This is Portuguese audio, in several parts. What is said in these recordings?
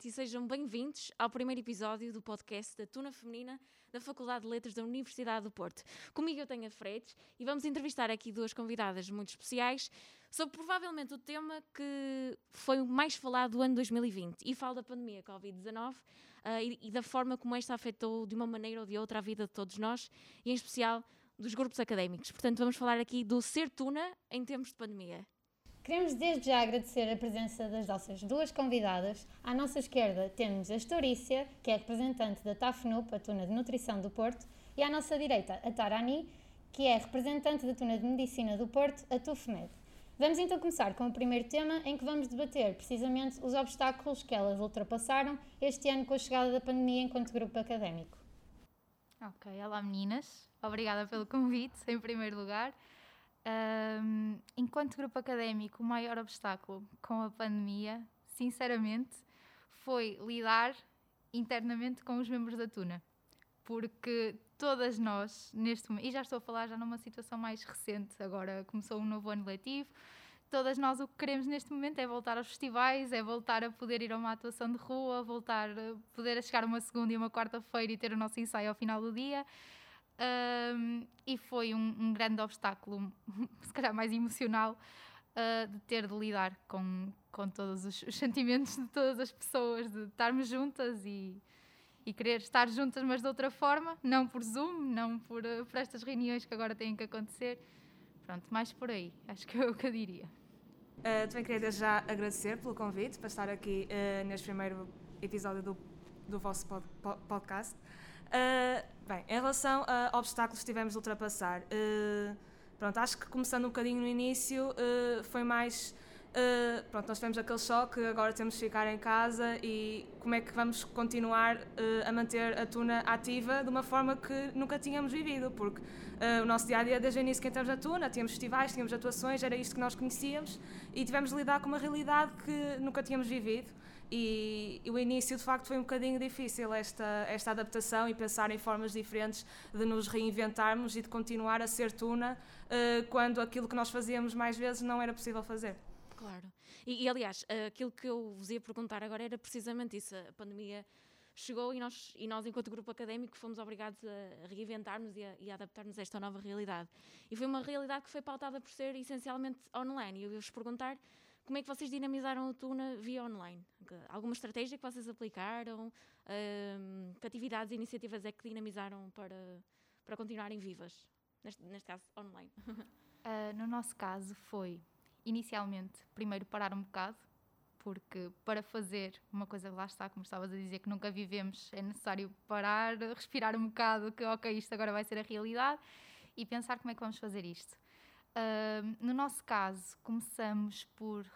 noite e sejam bem-vindos ao primeiro episódio do podcast da Tuna Feminina da Faculdade de Letras da Universidade do Porto. Comigo eu tenho a Fredes e vamos entrevistar aqui duas convidadas muito especiais sobre provavelmente o tema que foi o mais falado do ano 2020 e falo da pandemia Covid-19 uh, e, e da forma como esta afetou de uma maneira ou de outra a vida de todos nós e em especial dos grupos académicos. Portanto, vamos falar aqui do ser Tuna em tempos de pandemia. Queremos desde já agradecer a presença das nossas duas convidadas. À nossa esquerda temos a Estorícia, que é representante da TAFNUP, a Tuna de Nutrição do Porto, e à nossa direita a Tarani, que é representante da Tuna de Medicina do Porto, a TUFMED. Vamos então começar com o primeiro tema, em que vamos debater precisamente os obstáculos que elas ultrapassaram este ano com a chegada da pandemia enquanto grupo académico. Ok, olá meninas, obrigada pelo convite, em primeiro lugar. Um, enquanto grupo académico, o maior obstáculo com a pandemia, sinceramente, foi lidar internamente com os membros da Tuna. Porque todas nós, neste momento, e já estou a falar já numa situação mais recente, agora começou um novo ano letivo, todas nós o que queremos neste momento é voltar aos festivais, é voltar a poder ir a uma atuação de rua, voltar a poder chegar uma segunda e uma quarta-feira e ter o nosso ensaio ao final do dia. Um, e foi um, um, grande obstáculo, se calhar mais emocional, uh, de ter de lidar com, com todos os, os, sentimentos de todas as pessoas, de estarmos juntas e, e querer estar juntas, mas de outra forma, não por Zoom, não por, uh, por estas reuniões que agora têm que acontecer. Pronto, mais por aí, acho que é o que eu diria. Uh, também queria já agradecer pelo convite para estar aqui uh, neste primeiro episódio do, do vosso pod, pod, podcast. Uh, bem, em relação a obstáculos que tivemos de ultrapassar, uh, pronto, acho que começando um bocadinho no início, uh, foi mais. pronto, nós tivemos aquele choque, agora temos de ficar em casa e como é que vamos continuar a manter a tuna ativa de uma forma que nunca tínhamos vivido, porque o nosso dia a dia, desde o início que entramos na tuna, tínhamos festivais, tínhamos atuações, era isto que nós conhecíamos e tivemos de lidar com uma realidade que nunca tínhamos vivido. E, e, o início de facto foi um bocadinho difícil esta, esta adaptação e pensar em formas diferentes de nos reinventarmos e de continuar a ser tuna uh, quando aquilo que nós fazíamos mais vezes não era possível fazer. Claro. E, e, aliás, aquilo que eu vos ia perguntar agora era precisamente isso. A pandemia chegou e nós, e nós enquanto grupo académico, fomos obrigados a reinventar-nos e a, a adaptar-nos a esta nova realidade. E foi uma realidade que foi pautada por ser essencialmente online. E eu ia-vos perguntar como é que vocês dinamizaram a Tuna via online? Alguma estratégia que vocês aplicaram? Um, que atividades e iniciativas é que dinamizaram para, para continuarem vivas? Neste, neste caso, online. Uh, no nosso caso foi, inicialmente, primeiro parar um bocado, porque para fazer uma coisa lá está, como estavas a dizer, que nunca vivemos, é necessário parar, respirar um bocado, que ok, isto agora vai ser a realidade, e pensar como é que vamos fazer isto. Uh, no nosso caso, começamos por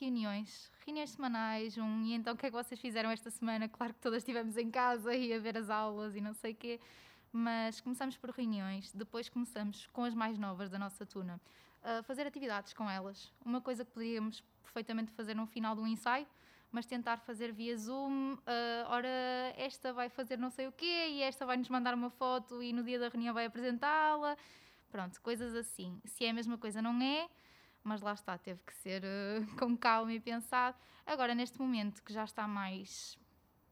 reuniões, reuniões semanais, um, e então o que é que vocês fizeram esta semana? Claro que todas estivemos em casa e a ver as aulas e não sei o quê, mas começamos por reuniões, depois começamos com as mais novas da nossa tuna, a fazer atividades com elas. Uma coisa que poderíamos perfeitamente fazer no final do ensaio, mas tentar fazer via Zoom, uh, ora esta vai fazer não sei o quê e esta vai nos mandar uma foto e no dia da reunião vai apresentá-la. Pronto, coisas assim. Se é a mesma coisa, não é mas lá está, teve que ser uh, com calma e pensado. Agora, neste momento que já está mais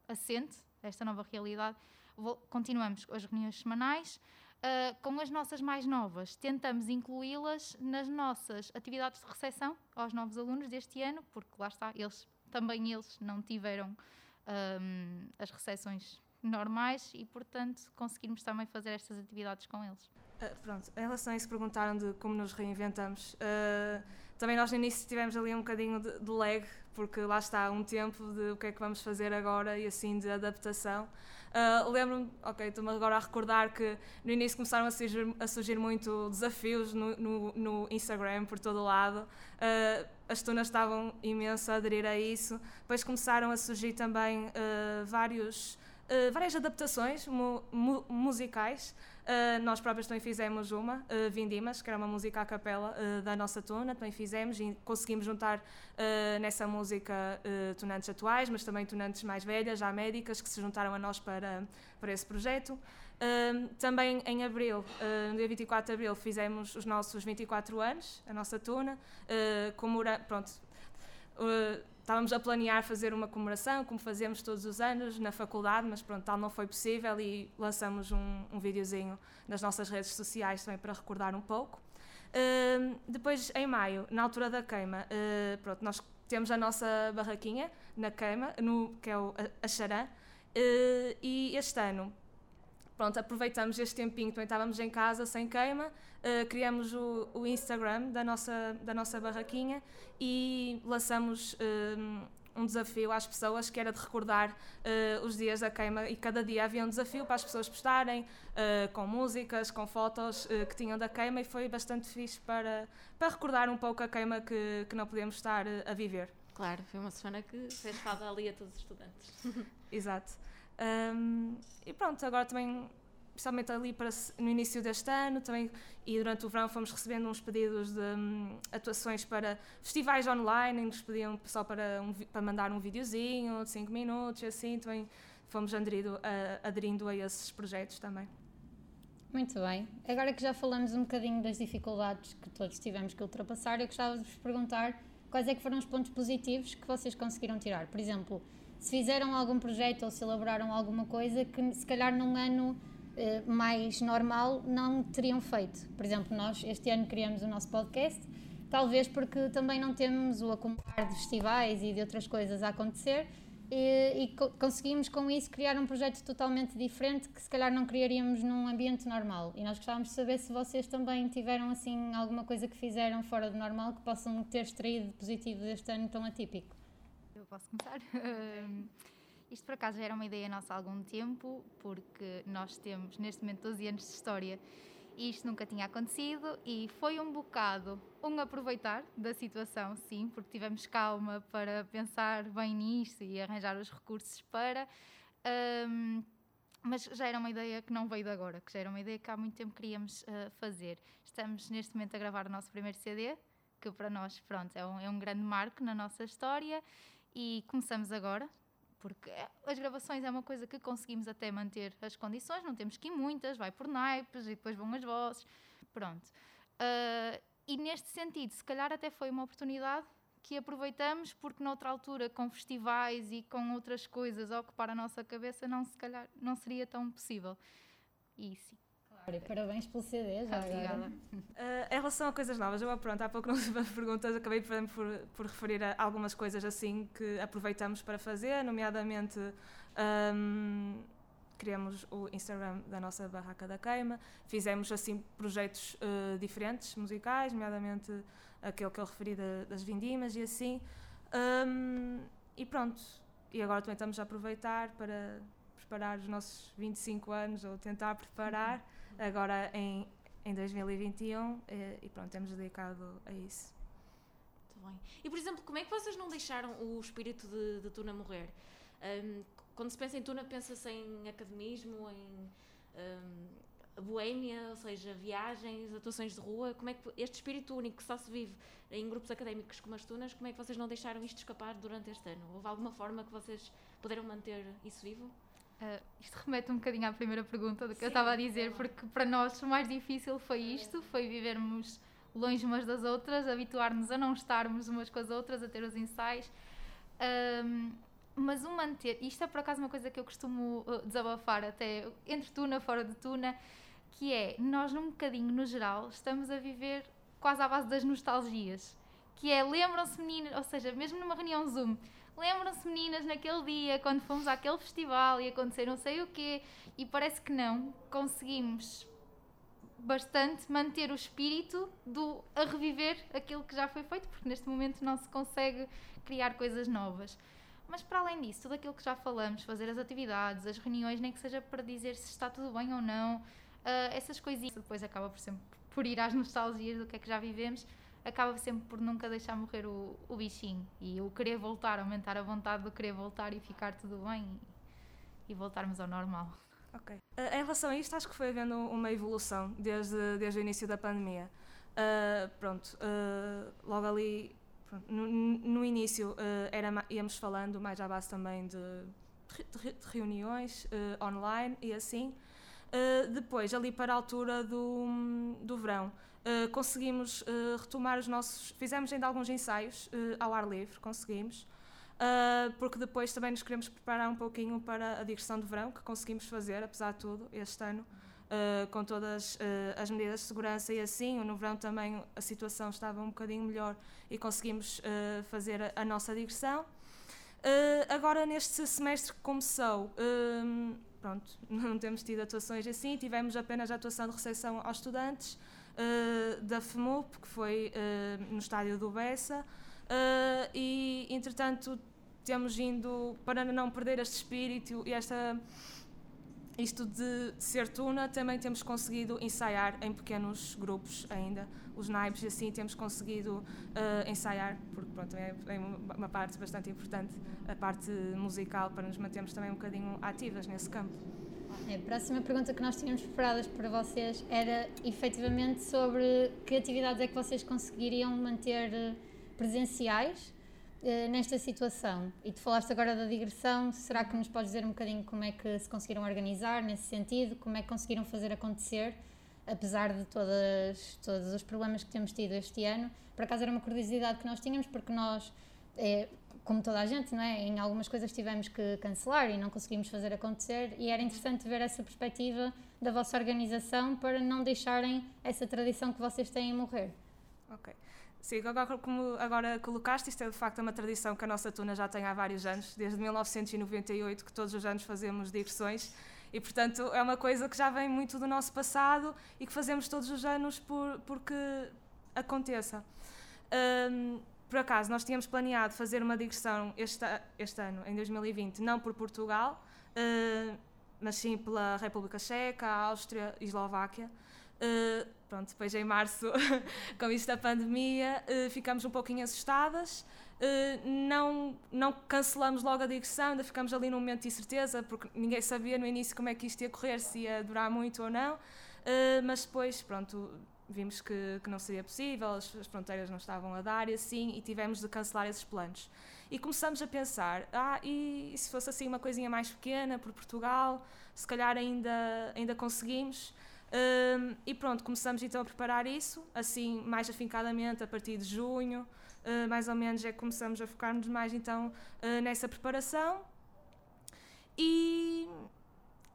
assente, esta nova realidade, vou, continuamos as reuniões semanais. Uh, com as nossas mais novas, tentamos incluí-las nas nossas atividades de recepção aos novos alunos deste ano, porque lá está, eles também eles não tiveram um, ehm, as recepções normais e, portanto, conseguirmos também fazer estas atividades com eles. Uh, pronto, em relação a isso perguntaram de como nos reinventamos, uh, também nós no início tivemos ali um bocadinho de, de lag, porque lá está um tempo de o que é que vamos fazer agora e assim de adaptação. Uh, Lembro-me, ok, estou-me agora a recordar que no início começaram a surgir, a surgir muito desafios no, no, no, Instagram por todo lado. Uh, as tunas estavam imenso a aderir a isso. Depois começaram a surgir também vários uh, várias adaptações mu mu musicais. Uh, nós próprios também fizemos uma, uh, Vindimas, que era uma música a capela uh, da nossa tuna, também fizemos e conseguimos juntar nessa música tunantes atuais, mas também tunantes mais velhas, já médicas, que se juntaram a nós para, para esse projeto. também em abril, no dia 24 de abril, fizemos os nossos 24 anos, a nossa tuna, comemora, pronto, estávamos a planear fazer uma comemoração, como fazemos todos os anos na faculdade, mas pronto, tal não foi possível e lançamos um, um videozinho nas nossas redes sociais também para recordar um pouco. Uh, depois, em maio, na altura da queima, uh, pronto, nós temos a nossa barraquinha na queima, no, que é o, Xarã, uh, e este ano, pronto, aproveitamos este tempinho, também estávamos em casa sem queima, uh, criamos o, o, Instagram da nossa, da nossa barraquinha e lançamos uh, um desafio às pessoas que era de recordar uh, os dias da queima e cada dia havia um desafio para as pessoas postarem com músicas, com fotos que tinham da queima e foi bastante fixe para, para recordar um pouco a queima que, que não podemos estar a viver. Claro, foi uma semana que fez falta ali a todos os estudantes. Exato. Um, e pronto, agora também, principalmente ali para, no início deste ano, também, e durante o verão fomos recebendo uns pedidos de um, atuações para festivais online, nos pediam só para, um, para mandar um videozinho de 5 minutos assim, também fomos aderindo a, aderindo a esses projetos também. Muito bem. Agora que já falamos um bocadinho das dificuldades que todos tivemos que ultrapassar, eu gostava de vos perguntar quais é que foram os pontos positivos que vocês conseguiram tirar. Por exemplo, se fizeram algum projeto ou se elaboraram alguma coisa que se calhar num ano eh, mais normal não teriam feito. Por exemplo, nós este ano criamos o nosso podcast, talvez porque também não temos o acumular de festivais e de outras coisas a acontecer e, e co conseguimos com isso criar um projeto totalmente diferente que se calhar não criaríamos num ambiente normal. E nós gostávamos de saber se vocês também tiveram assim alguma coisa que fizeram fora do normal que possam ter extraído positivo deste ano tão atípico posso começar? Isto por acaso já era uma ideia nossa há algum tempo, porque nós temos neste momento 12 anos de história e isto nunca tinha acontecido e foi um bocado um aproveitar da situação, sim, porque tivemos calma para pensar bem nisto e arranjar os recursos para. Um, mas já era uma ideia que não veio de agora, que já era uma ideia que há muito tempo queríamos uh, fazer. Estamos neste momento a gravar o nosso primeiro CD, que para nós, pronto, é um, é um grande marco na nossa história e começamos agora, porque as gravações é uma coisa que conseguimos até manter as condições, não temos que ir muitas, vai por naipes e depois vão as vozes, pronto. Uh, e neste sentido, se calhar até foi uma oportunidade que aproveitamos porque noutra altura com festivais e com outras coisas a ocupar a nossa cabeça não se calhar não seria tão possível. E sim. Parabéns pelo CD, já Obrigada. Uh, em relação a coisas novas, eu pronto, há pouco não tive perguntas, acabei por, por, por, referir a algumas coisas assim que aproveitamos para fazer, nomeadamente um, criamos o Instagram da nossa Barraca da Queima, fizemos assim projetos uh, diferentes, musicais, nomeadamente aquele que eu referi das vindimas e assim. Um, e pronto, e agora também estamos a aproveitar para preparar os nossos 25 anos, ou tentar preparar. Agora em, em 2021 eh, e pronto, temos dedicado a isso. Muito bem. E por exemplo, como é que vocês não deixaram o espírito de, de Tuna morrer? Um, quando se pensa em Tuna, pensa-se em academismo, em um, boêmia, ou seja, viagens, atuações de rua. Como é que este espírito único que só se vive em grupos académicos como as Tunas, como é que vocês não deixaram isto escapar durante este ano? Houve alguma forma que vocês puderam manter isso vivo? Uh, isto remete um bocadinho à primeira pergunta do que Sim, eu estava a dizer, porque para nós o mais difícil foi isto, foi vivermos longe umas das outras, habituar-nos a não estarmos umas com as outras, a ter os ensaios. Um, mas o manter, isto é por acaso uma coisa que eu costumo uh, desabafar até entre Tuna, fora de Tuna, que é, nós num bocadinho no geral estamos a viver quase à base das nostalgias, que é, lembram-se meninas, ou seja, mesmo numa reunião Zoom, Lembram-se, meninas, naquele dia, quando fomos àquele festival e aconteceu não sei o quê, e parece que não, conseguimos bastante manter o espírito do a reviver aquilo que já foi feito, porque neste momento não se consegue criar coisas novas. Mas para além disso, tudo aquilo que já falamos, fazer as atividades, as reuniões, nem que seja para dizer se está tudo bem ou não, uh, essas coisinhas, depois acaba por sempre por ir às nostalgias do que é que já vivemos, acaba sempre por nunca deixar morrer o, o bichinho e o querer voltar, aumentar a vontade do querer voltar e ficar tudo bem e, e voltarmos ao normal. Ok. Uh, em relação a isto, acho que foi havendo uma evolução desde, desde o início da pandemia. Uh, pronto, uh, logo ali, pronto, no, no, início era, íamos falando mais à base também de, de, de reuniões online e assim. depois, ali para a altura do, do verão, uh, conseguimos uh, retomar os nossos. Fizemos ainda alguns ensaios uh, ao ar livre, conseguimos. porque depois também nos queremos preparar um pouquinho para a digressão de verão, que conseguimos fazer, apesar de tudo, este ano. Com todas as medidas de segurança e assim, no verão também a situação estava um bocadinho melhor e conseguimos fazer a, a, nossa digressão. agora, neste semestre que começou, pronto, não temos tido atuações assim, tivemos apenas a atuação de recepção aos estudantes da FMUP, que foi no estádio do Bessa, e entretanto temos indo, para não perder este espírito e esta isto de, ser tuna, também temos conseguido ensaiar em pequenos grupos ainda, os naipes, assim temos conseguido uh, ensaiar, porque pronto, é, é, uma parte bastante importante, a parte musical, para nos mantermos também um bocadinho ativas nesse campo. É, a próxima pergunta que nós tínhamos preparadas para vocês era efetivamente sobre que atividades é que vocês conseguiriam manter eh, presenciais eh, nesta situação. E tu falaste agora da digressão, será que nos podes dizer um bocadinho como é que se conseguiram organizar nesse sentido, como é que conseguiram fazer acontecer, apesar de todas, todos os problemas que temos tido este ano? Por acaso era uma curiosidade que nós tínhamos, porque nós, é, como toda a gente, não é? em algumas coisas tivemos que cancelar e não conseguimos fazer acontecer, e era interessante ver essa perspectiva da vossa organização para não deixarem essa tradição que vocês têm morrer. Ok. Sim, agora, como agora colocaste, isto é de facto uma tradição que a nossa tuna já tem há vários anos, desde 1998, que todos os anos fazemos digressões e, portanto, é uma coisa que já vem muito do nosso passado e que fazemos todos os anos por, porque aconteça. Um, por acaso, nós tínhamos planeado fazer uma digressão este, este ano, em 2020, não por Portugal, uh, mas sim pela República Checa, Áustria e Eslováquia. Uh, pronto, depois em março, com isto da pandemia, uh, ficamos um pouquinho assustadas. Uh, não, não cancelamos logo a digressão, ainda ficamos ali num momento de incerteza, porque ninguém sabia no início como é que isto ia correr, se ia durar muito ou não. mas depois, pronto, vimos que, que não seria possível, as, as, fronteiras não estavam a dar e assim, e tivemos de cancelar esses planos. E começamos a pensar, ah, e, e se fosse assim uma coisinha mais pequena, por Portugal, se calhar ainda, ainda conseguimos. Um, e pronto, começamos então a preparar isso, assim, mais afincadamente, a partir de junho, uh, mais ou menos é que começamos a focar-nos mais então uh, nessa preparação. E,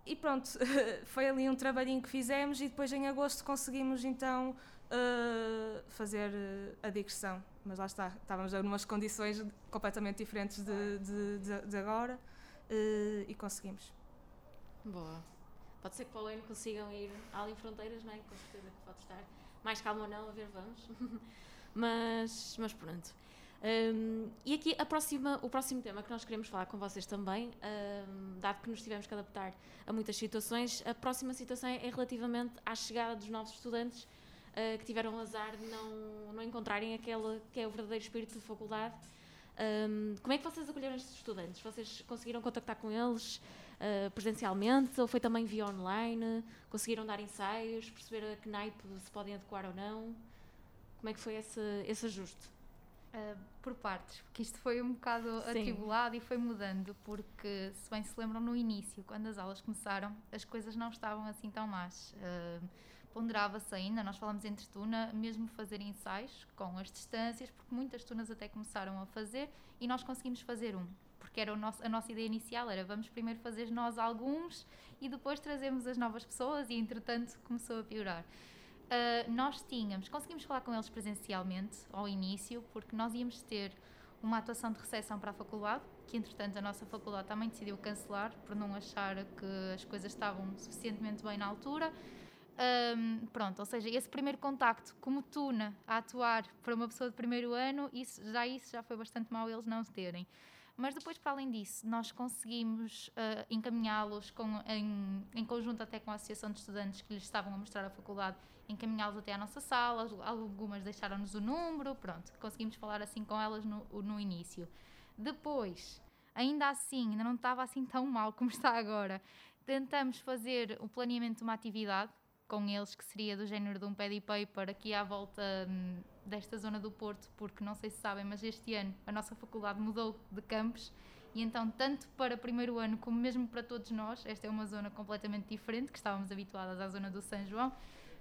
e pronto, foi ali um trabalhinho que fizemos e depois em agosto conseguimos então uh, fazer a digressão. Mas lá está, estávamos em umas condições completamente diferentes de, de, de, de agora e conseguimos. Boa. Pode ser que para o ano consigam ir além fronteiras, não é? Com certeza que pode estar. Mais calmo ou não, a ver, vamos. mas, mas pronto. Um, e aqui próxima, o próximo tema que nós queremos falar com vocês também, um, dado que nos tivemos que adaptar a muitas situações, a próxima situação é relativamente à chegada dos novos estudantes uh, que tiveram azar de não, não encontrarem aquele que é o verdadeiro espírito de faculdade. Um, como é que vocês acolheram estes estudantes? Vocês conseguiram contactar com eles? uh, presencialmente ou foi também via online? Conseguiram dar ensaios, perceber a que naipe se podem adequar ou não? Como é que foi esse, esse ajuste? Uh, por partes, porque isto foi um bocado Sim. atribulado e foi mudando, porque se bem se lembram no início, quando as aulas começaram, as coisas não estavam assim tão más. Uh, ponderava-se ainda, nós falamos entre tuna, mesmo fazer ensaios com as distâncias, porque muitas tunas até começaram a fazer e nós conseguimos fazer um porque era nosso, a nossa ideia inicial, era vamos primeiro fazer nós alguns e depois trazemos as novas pessoas e entretanto começou a piorar. Uh, nós tínhamos, conseguimos falar com eles presencialmente ao início, porque nós íamos ter uma atuação de recepção para a faculdade, que entretanto a nossa faculdade também decidiu cancelar por não achar que as coisas estavam suficientemente bem na altura. Um, pronto, ou seja, esse primeiro contacto como tuna a atuar para uma pessoa de primeiro ano, isso, já isso já foi bastante mal eles não terem. Mas depois, para além disso, nós conseguimos uh, encaminhá-los em, em conjunto até com a Associação de Estudantes que lhes estavam a mostrar a faculdade, encaminhá-los até à nossa sala, algumas deixaram-nos o número, pronto, conseguimos falar assim com elas no, no início. Depois, ainda assim, ainda não estava assim tão mal como está agora, tentamos fazer o planeamento de uma atividade com eles, que seria do género de um pad paper aqui à volta hum, desta zona do Porto, porque não sei se sabem, mas este ano a nossa faculdade mudou de campus e então, tanto para primeiro ano como mesmo para todos nós, esta é uma zona completamente diferente, que estávamos habituadas à zona do São João.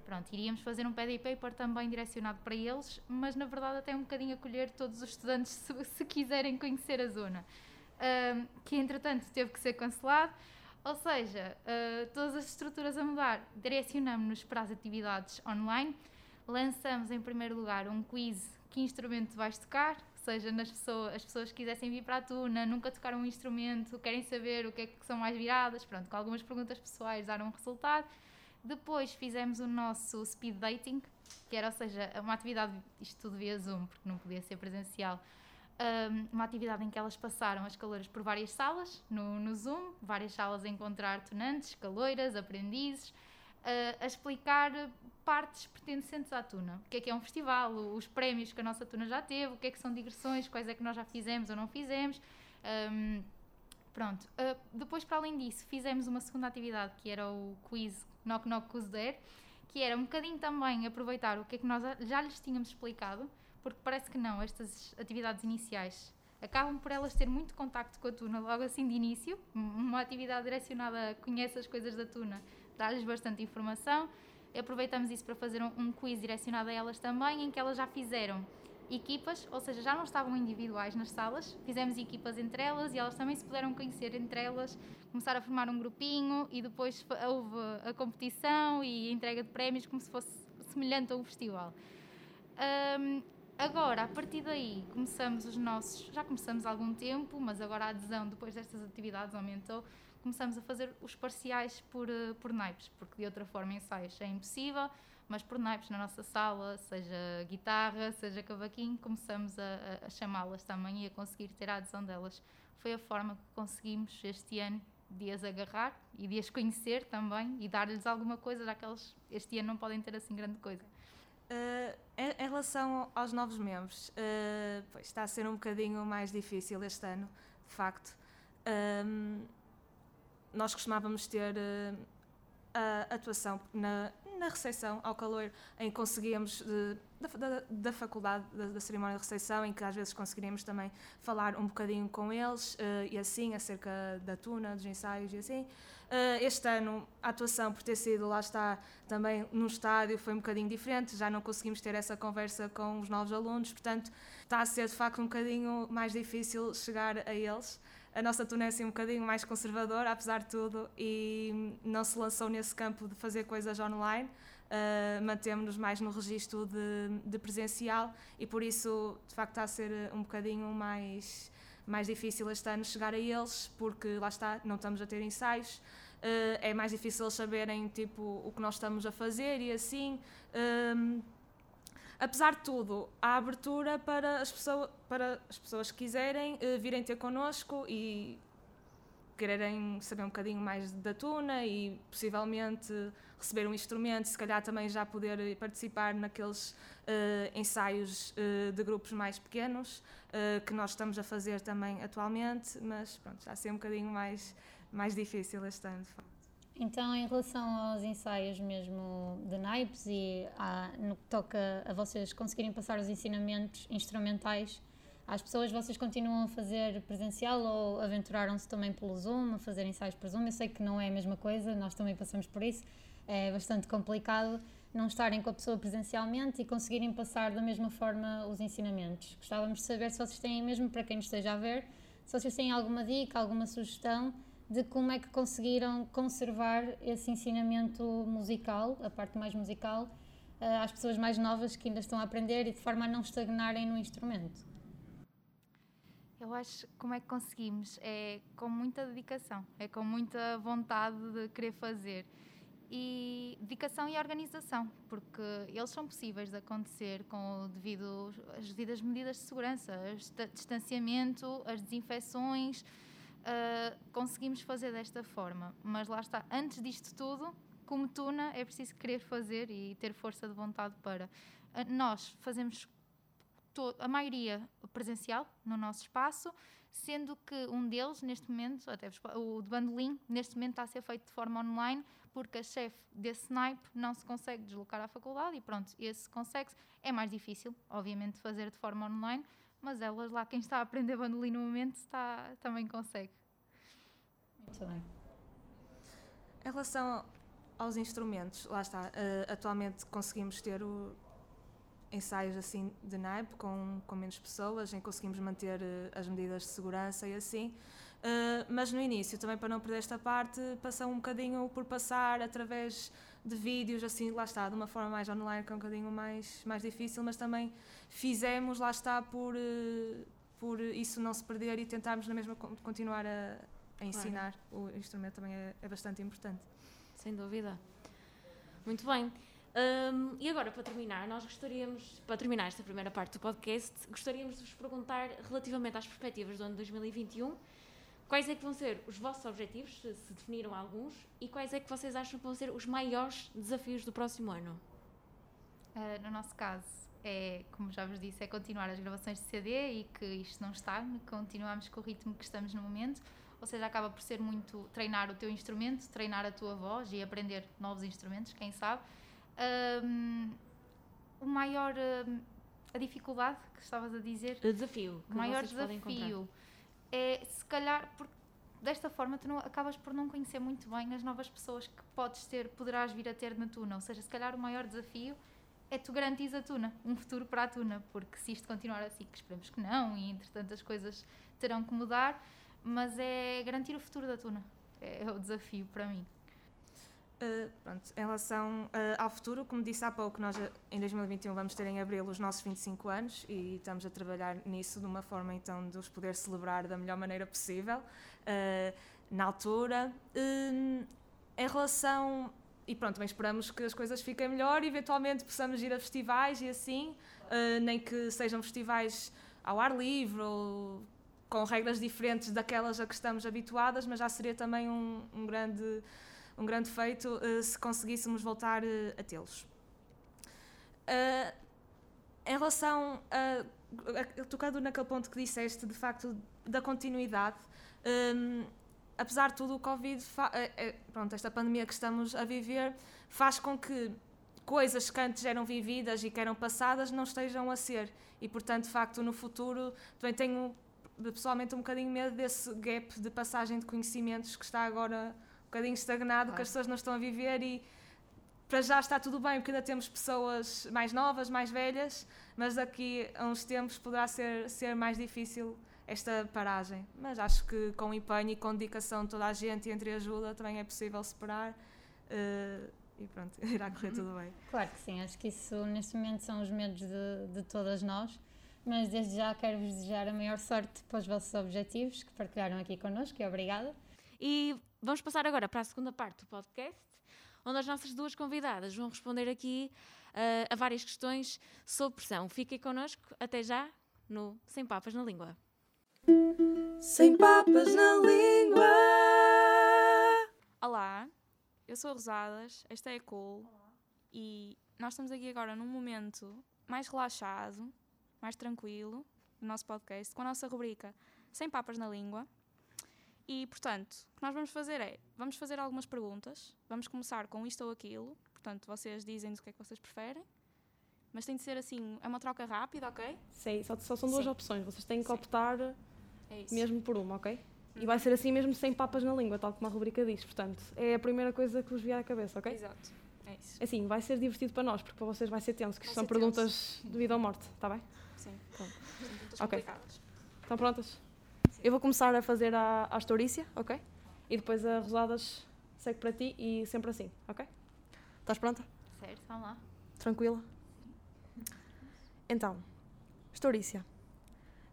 Pronto, iríamos fazer um pad paper também direcionado para eles, mas na verdade até um bocadinho acolher todos os estudantes se, se quiserem conhecer a zona. Que entretanto teve que ser cancelado. Ou seja, uh, todas as estruturas a mudar, direcionamos-nos para as atividades online. Lançamos em primeiro lugar um quiz que instrumento vais tocar, ou seja, nas pessoas, as pessoas que quisessem vir para a Tuna, nunca tocaram um instrumento, querem saber o que é que são mais viradas, pronto, com algumas perguntas pessoais daram um resultado. Depois fizemos o nosso speed dating, que era, ou seja, uma atividade, isto tudo via Zoom, porque não podia ser presencial, uma atividade em que elas passaram as caloiras por várias salas no, no Zoom, várias salas a encontrar tonantes, caloiras, aprendizes, a explicar partes pertencentes à Tuna. O que é que é um festival, os prémios que a nossa Tuna já teve, o que é que são digressões, quais é que nós já fizemos ou não fizemos. Um, pronto. Uh, depois, para além disso, fizemos uma segunda atividade que era o quiz Knock Knock Cuzer, que era um bocadinho também aproveitar o que é que nós já lhes tínhamos explicado, porque parece que não, estas atividades iniciais acabam por elas ter muito contacto com a tuna logo assim de início. Uma atividade direcionada a conhece as coisas da tuna, dá-lhes bastante informação. Aproveitamos isso para fazer um, um quiz direcionado a elas também, em que elas já fizeram equipas, ou seja, já não estavam individuais nas salas, fizemos equipas entre elas e elas também se puderam conhecer entre elas, começar a formar um grupinho e depois houve a competição e a entrega de prémios como se fosse semelhante a um festival. Um, agora, a partir daí, começamos os nossos, já começamos há algum tempo, mas agora a adesão depois destas atividades aumentou, começamos a fazer os parciais por, eh, por naipes, porque de outra forma ensaios é impossível, mas por naipes na nossa sala, seja guitarra, seja cavaquinho, começamos a, a chamá-las também e a conseguir ter a adesão delas. Foi a forma que conseguimos este ano de as agarrar e de as conhecer também e dar-lhes alguma coisa, já que este ano não podem ter assim grande coisa. Uh, em, em, relação aos novos membros, uh, pois, está a ser um bocadinho mais difícil este ano, de facto. Uh, nós costumávamos ter a atuação na, na recepção ao calor, em que conseguíamos, de, da, da, faculdade, da, da, cerimónia de recepção, em que às vezes conseguiríamos também falar um bocadinho com eles uh, e assim, acerca da tuna, dos ensaios e assim. Uh, este ano, a atuação, por ter sido, lá está, também no estádio, foi um bocadinho diferente, já não conseguimos ter essa conversa com os novos alunos, portanto, está a ser de facto um bocadinho mais difícil chegar a eles a nossa tuna é assim um bocadinho mais conservadora, apesar de tudo, e não se lançou nesse campo de fazer coisas online. Uh, mantemos-nos mais no registro de, de, presencial e por isso de facto está a ser um bocadinho mais, mais difícil este ano chegar a eles porque lá está, não estamos a ter ensaios uh, é mais difícil saberem tipo, o que nós estamos a fazer e assim uh, apesar de tudo, há abertura para as, pessoas, para as pessoas que quiserem uh, virem ter connosco e quererem saber um bocadinho mais da tuna e possivelmente receber um instrumento, se calhar também já poder participar naqueles uh, ensaios uh, de grupos mais pequenos que nós estamos a fazer também atualmente, mas pronto, já ser um bocadinho mais, mais difícil este ano, de facto. Então, em relação aos ensaios mesmo de naipes e no que toca a vocês conseguirem passar os ensinamentos instrumentais às pessoas, vocês continuam a fazer presencial ou aventuraram-se também pelo Zoom, a fazer ensaios por Zoom? Eu sei que não é a mesma coisa, nós também passamos por isso, é bastante complicado não estarem com a pessoa presencialmente e conseguirem passar da mesma forma os ensinamentos. Gostávamos de saber se vocês têm, mesmo para quem nos esteja a ver, se vocês têm alguma dica, alguma sugestão de como é que conseguiram conservar esse ensinamento musical, a parte mais musical, eh, às pessoas mais novas que ainda estão a aprender e de forma a não estagnarem no instrumento. Eu acho como é que conseguimos é com muita dedicação, é com muita vontade de querer fazer e dedicação e organização, porque eles são possíveis de acontecer com o devido as devidas medidas de segurança, o distanciamento, as desinfecções, uh, conseguimos fazer desta forma. Mas lá está, antes disto tudo, como Tuna, é preciso querer fazer e ter força de vontade para. Uh, nós fazemos a maioria presencial no nosso espaço, sendo que um deles, neste momento, até o de bandolim, neste momento está a ser feito de forma online, porque a chefe desse naipe não se consegue deslocar à faculdade e pronto, esse consegue-se. É mais difícil, obviamente, fazer de forma online, mas elas lá, quem está a aprender bandolim no momento, está, também consegue. Muito bem. Em relação aos instrumentos, lá está. Uh, atualmente conseguimos ter o, ensaios assim de naipe com, com menos pessoas, em que conseguimos manter uh, as medidas de segurança e assim. Uh, mas no início, também para não perder esta parte, passou um bocadinho por passar através de vídeos, assim, lá está, de uma forma mais online, que é um bocadinho mais, mais difícil, mas também fizemos, lá está, por, uh, por isso não se perder e tentarmos na mesma continuar a, a ensinar. Claro. O instrumento também é, é bastante importante. Sem dúvida. Muito bem. Um, e agora, para terminar, nós gostaríamos, para terminar esta primeira parte do podcast, gostaríamos de vos perguntar relativamente às perspectivas do ano 2021 Quais é que vão ser os vossos objetivos, se definiram alguns, e quais é que vocês acham que vão ser os maiores desafios do próximo ano? Uh, no nosso caso, é, como já vos disse, é continuar as gravações de CD e que isto não está, continuamos com o ritmo que estamos no momento, ou seja, acaba por ser muito treinar o teu instrumento, treinar a tua voz e aprender novos instrumentos, quem sabe. Um, o maior, a dificuldade que estavas a dizer? O desafio. o maior desafio é se calhar porque desta forma tu não, acabas por não conhecer muito bem as novas pessoas que podes ter, poderás vir a ter na Tuna. Ou seja, se calhar o maior desafio é tu garantis a Tuna, um futuro para a Tuna, porque se isto continuar assim, que esperemos que não, e entretanto as coisas terão que mudar, mas é garantir o futuro da Tuna. É o desafio para mim. Uh, pronto, em relação uh, ao futuro, como disse há pouco, nós eh, em 2021 vamos ter em abril os nossos 25 anos e estamos a trabalhar nisso de uma forma então de os poder celebrar da melhor maneira possível uh, na altura. em relação e pronto, também esperamos que as coisas fiquem melhor e eventualmente possamos ir a festivais e assim, nem que sejam festivais ao ar livre ou com regras diferentes daquelas a que estamos habituadas, mas já seria também um, um grande um grande feito uh, se conseguíssemos voltar uh, a tê-los. Uh, em relação a, tocando naquele ponto que disseste, de facto, da continuidade, um, apesar de tudo, o Covid, pronto, esta pandemia que estamos a viver, faz com que coisas que antes eram vividas e que eram passadas não estejam a ser. E, portanto, de facto, no futuro, também tenho pessoalmente um bocadinho medo desse gap de passagem de conhecimentos que está agora bocadinho estagnado, claro. que as pessoas não estão a viver e para já está tudo bem, porque ainda temos pessoas mais novas, mais velhas, mas daqui a uns tempos poderá ser, ser mais difícil esta paragem. Mas acho que com empenho e com dedicação de toda a gente e entre ajuda também é possível superar. Uh, e pronto, irá correr tudo bem. Claro que sim, acho que isso neste momento são os medos de, de todas nós, mas desde já quero-vos desejar a maior sorte para os vossos objetivos que partilharam aqui connosco e obrigada. E vamos passar agora para a segunda parte do podcast, onde as nossas duas convidadas vão responder aqui uh, a várias questões sob pressão. Fiquem connosco, até já, no Sem Papas na Língua. Sem Papas na Língua! Olá, eu sou a Rosadas, esta é a Cool e nós estamos aqui agora num momento mais relaxado, mais tranquilo no nosso podcast, com a nossa rubrica Sem Papas na Língua e, portanto, o que nós vamos fazer é, vamos fazer algumas perguntas, vamos começar com isto ou aquilo, portanto, vocês dizem o que é que vocês preferem, mas tem de ser assim, é uma troca rápida, ok? Sim, só, só são duas Sim. opções, vocês têm que Sim. optar é mesmo por uma, ok? Uhum. E vai ser assim mesmo sem papas na língua, tal como a rubrica diz, portanto, é a primeira coisa que vos vier à cabeça, ok? Exato, é isso. Assim, vai ser divertido para nós, porque para vocês vai ser tenso, que são perguntas tenso. de vida ou morte, está bem? Sim, Pronto. são perguntas okay. complicadas. Estão prontas? Eu vou começar a fazer a, a Astorícia, ok? E depois a Rosadas segue para ti e sempre assim, ok? Estás pronta? Certo, vamos lá. Tranquila? Então, Estorícia.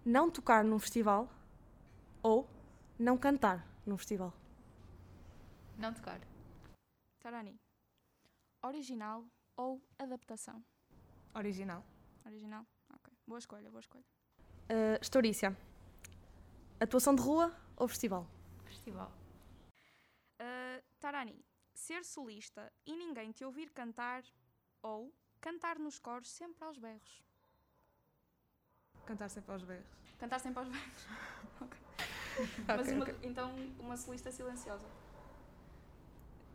Não tocar num festival ou não cantar num festival? Não tocar. Tarani. Original ou adaptação? Original. Original? Ok. Boa escolha, boa escolha. Uh, Estorícia. Atuação de rua ou festival? Festival. Uh, Tarani, ser solista e ninguém te ouvir cantar ou cantar nos coros sempre aos berros? Cantar sempre aos berros. Cantar sempre aos berros. ok. Mas uma, okay. então uma solista silenciosa.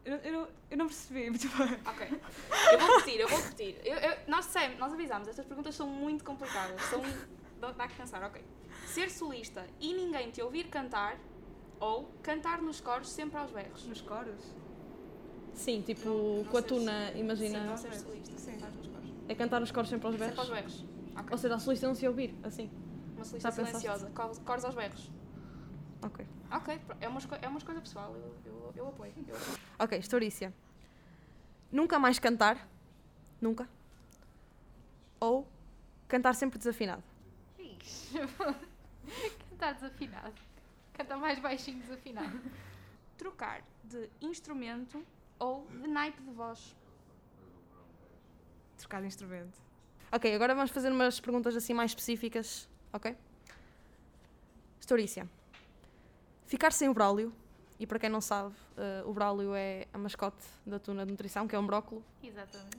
Eu, eu, eu não percebi muito bem. Ok. Eu vou repetir, eu vou repetir. Eu, eu, nós dissemos, nós avisámos, estas perguntas são muito complicadas. São. Dá que pensar, ok ser solista e ninguém te ouvir cantar ou cantar nos coros sempre aos berros. Nos coros? Sim, tipo, com a tuna, imagina. Sim, não ser solista. Sim. Faz nos cores. É cantar os coros sempre aos berros. Sempre aos berros. Ok. Ou seja, a solista não se ouvir, assim. Uma solista Já pensaste? silenciosa. Cor- Cores aos berros. Ok. Ok, é uma, é uma escolha pessoal. Eu, eu, eu apoio. Eu apoio. Ok, Estorícia. Nunca mais cantar. Nunca. Ou cantar sempre desafinado. Ixi, Cantar desafinado. Canta mais baixinho desafinado. Trocar de instrumento ou de naipe de voz. Trocar de instrumento. Ok, agora vamos fazer umas perguntas assim mais específicas, ok? Estorícia. Ficar sem o Braulio, e para quem não sabe, eh, o Braulio é a mascote da Tuna de Nutrição, que é um brócolo. Exatamente.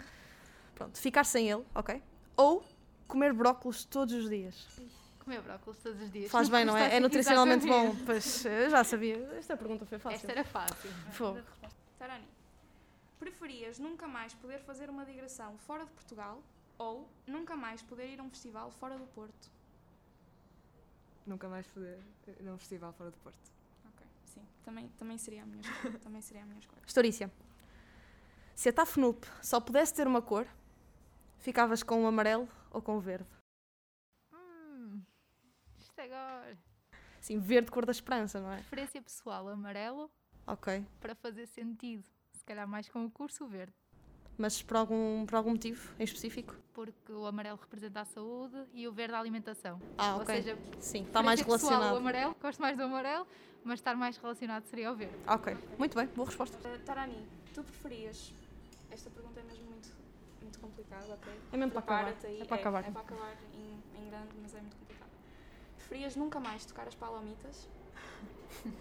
Pronto, ficar sem ele, ok? Ou comer brócolos todos os dias. Comer brócolis todos os dias. Faz bem, não é? É nutricionalmente bom. Pois, eu já sabia. Esta pergunta foi fácil. Esta era fácil. Fogo. Tarani, preferias nunca mais poder fazer uma digressão fora de Portugal ou nunca mais poder ir a um festival fora do Porto? Nunca mais poder ir num festival fora do Porto. Ok, sim. Também, também seria a minha escolha. também seria a minha escolha. Estorícia. Se a Tafnup só pudesse ter uma cor, ficavas com o amarelo ou com o verde? Isto agora. Sim, verde cor da esperança, não é? Preferência pessoal, amarelo, Ok. para fazer sentido. Se calhar mais com o curso, o verde. Mas por algum, por algum motivo em específico? Porque o amarelo representa a saúde e o verde a alimentação. Ah, Ou ok. seja, Sim, está mais preferência pessoal, relacionado. o amarelo, gosto mais do amarelo, mas estar mais relacionado seria o verde. Ok, muito bem, boa resposta. Uh, Tarani, tu preferias. Esta pergunta é mesmo muito, muito complicada, ok? É mesmo para acabar. É para acabar. É, para acabar em, em grande, mas é muito complicado. Preferias nunca mais tocar as palomitas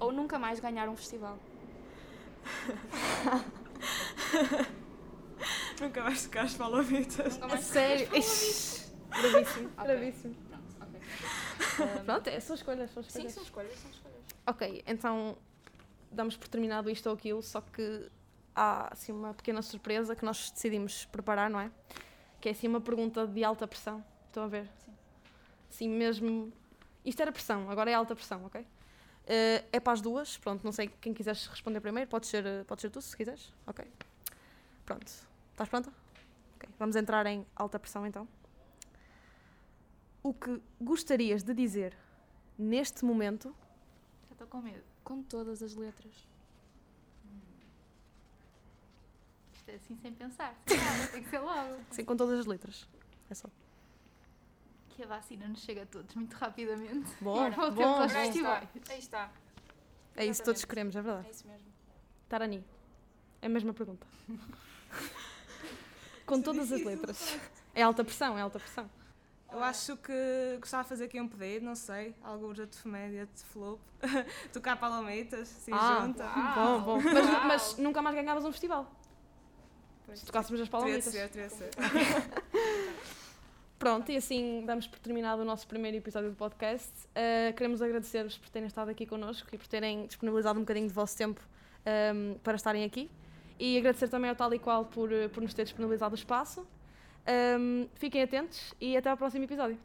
ou nunca mais ganhar um festival? Nunca vais tocar as palomitas. Nunca mais Sério? Gravíssimo, Ok. gravíssimo. Pronto, ok. Um, Pronto, é, são escolhas, são Sim, escolhas. são escolhas, são escolhas. Ok, então damos por terminado isto ou aquilo, só que há assim uma pequena surpresa que nós decidimos preparar, não é? Que é assim uma pergunta de alta pressão. Estão a ver? Sim. Sim, mesmo. Isto era pressão, agora é alta pressão, ok? Eh, é para as duas, pronto, não sei quem quiseres responder primeiro, pode ser, eh, pode ser tu se quiseres, ok? Pronto, estás pronta? Ok, vamos entrar em alta pressão então. O que gostarias de dizer neste momento Já estou com medo. Com todas as letras. Isto é assim sem pensar. Tem que ser logo. Sim, com todas as letras. É só. Que a vacina nos chega a todos muito rapidamente. Bom, voltemos bom, aos bom. festivais. Aí está. É isso que todos queremos, é verdade. É isso mesmo. Tarani. É a mesma pergunta. com todas as letras. É alta pressão, é alta pressão. Eu acho que gostava de fazer aqui um pedido, não sei, alguns de comédia, de flop, tocar palomitas, assim Ah, junta. Bom, bom. Mas, mas nunca mais ganhavas um festival. Pois, Se tocássemos as teria de palomitas. ser, teria de ser. Pronto, e assim damos por terminado o nosso primeiro episódio do podcast. Uh, queremos agradecer-vos por terem estado aqui connosco e por terem disponibilizado um bocadinho do vosso tempo um, para estarem aqui. E agradecer também ao Tal e Qual por, uh, por nos ter disponibilizado o espaço. Um, fiquem atentos e até ao próximo episódio.